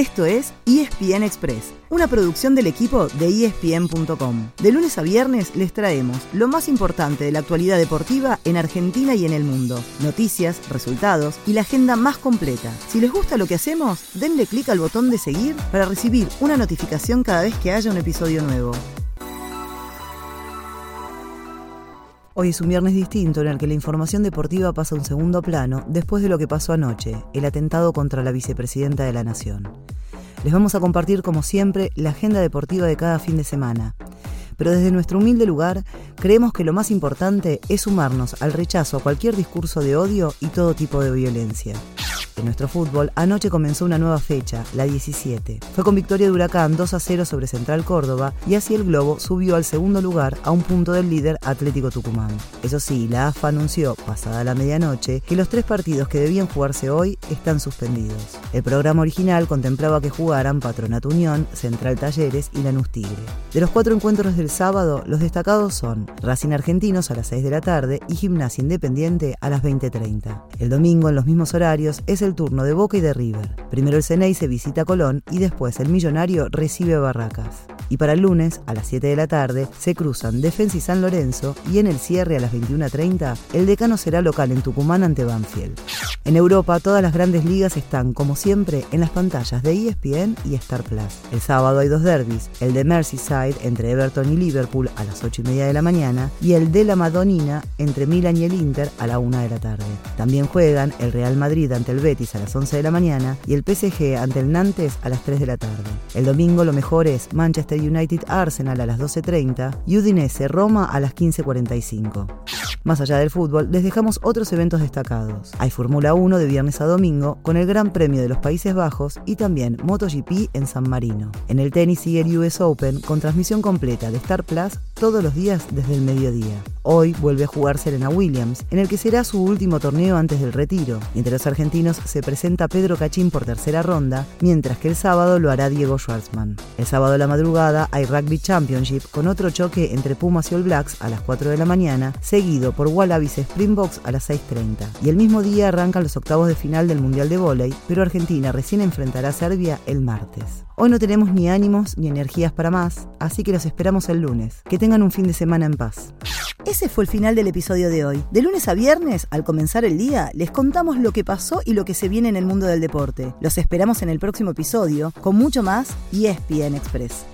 Esto es ESPN Express, una producción del equipo de ESPN.com. De lunes a viernes les traemos lo más importante de la actualidad deportiva en Argentina y en el mundo. Noticias, resultados y la agenda más completa. Si les gusta lo que hacemos, denle clic al botón de seguir para recibir una notificación cada vez que haya un episodio nuevo. Hoy es un viernes distinto en el que la información deportiva pasa a un segundo plano después de lo que pasó anoche, el atentado contra la vicepresidenta de la Nación. Les vamos a compartir, como siempre, la agenda deportiva de cada fin de semana. Pero desde nuestro humilde lugar, creemos que lo más importante es sumarnos al rechazo a cualquier discurso de odio y todo tipo de violencia. Nuestro fútbol, anoche comenzó una nueva fecha, la 17. Fue con victoria de Huracán 2 a 0 sobre Central Córdoba y así el Globo subió al segundo lugar a un punto del líder Atlético Tucumán. Eso sí, la AFA anunció, pasada la medianoche, que los tres partidos que debían jugarse hoy están suspendidos. El programa original contemplaba que jugaran Patronato Unión, Central Talleres y Lanús Tigre. De los cuatro encuentros del sábado, los destacados son Racing Argentinos a las 6 de la tarde y Gimnasia Independiente a las 20.30. El domingo, en los mismos horarios, es el turno de Boca y de River. Primero el Ceney se visita Colón y después el Millonario recibe Barracas. Y para el lunes, a las 7 de la tarde, se cruzan Defensa y San Lorenzo y en el cierre a las 21.30, el decano será local en Tucumán ante Banfield. En Europa, todas las grandes ligas están, como siempre, en las pantallas de ESPN y Star Plus. El sábado hay dos derbis, el de Merseyside entre Everton y Liverpool a las 8 y media de la mañana y el de la Madonina entre Milan y el Inter a la 1 de la tarde. También juegan el Real Madrid ante el Betis a las 11 de la mañana y el PSG ante el Nantes a las 3 de la tarde. El domingo lo mejor es Manchester United Arsenal a las 12.30 y Udinese Roma a las 15.45. Más allá del fútbol, les dejamos otros eventos destacados. Hay Fórmula 1 de viernes a domingo con el Gran Premio de los Países Bajos y también MotoGP en San Marino. En el tenis sigue el US Open con transmisión completa de Star Plus todos los días desde el mediodía. Hoy vuelve a jugar Serena Williams, en el que será su último torneo antes del retiro. Entre los argentinos se presenta Pedro Cachín por tercera ronda, mientras que el sábado lo hará Diego Schwartzman. El sábado a la madrugada hay Rugby Championship con otro choque entre Pumas y All Blacks a las 4 de la mañana, seguido por Wallabies Springboks a las 6.30. Y el mismo día arrancan los octavos de final del Mundial de Voley, pero Argentina recién enfrentará a Serbia el martes. Hoy no tenemos ni ánimos ni energías para más, así que los esperamos el lunes. Que tengan un fin de semana en paz. Ese fue el final del episodio de hoy. De lunes a viernes, al comenzar el día, les contamos lo que pasó y lo que se viene en el mundo del deporte. Los esperamos en el próximo episodio con mucho más y ESPN Express.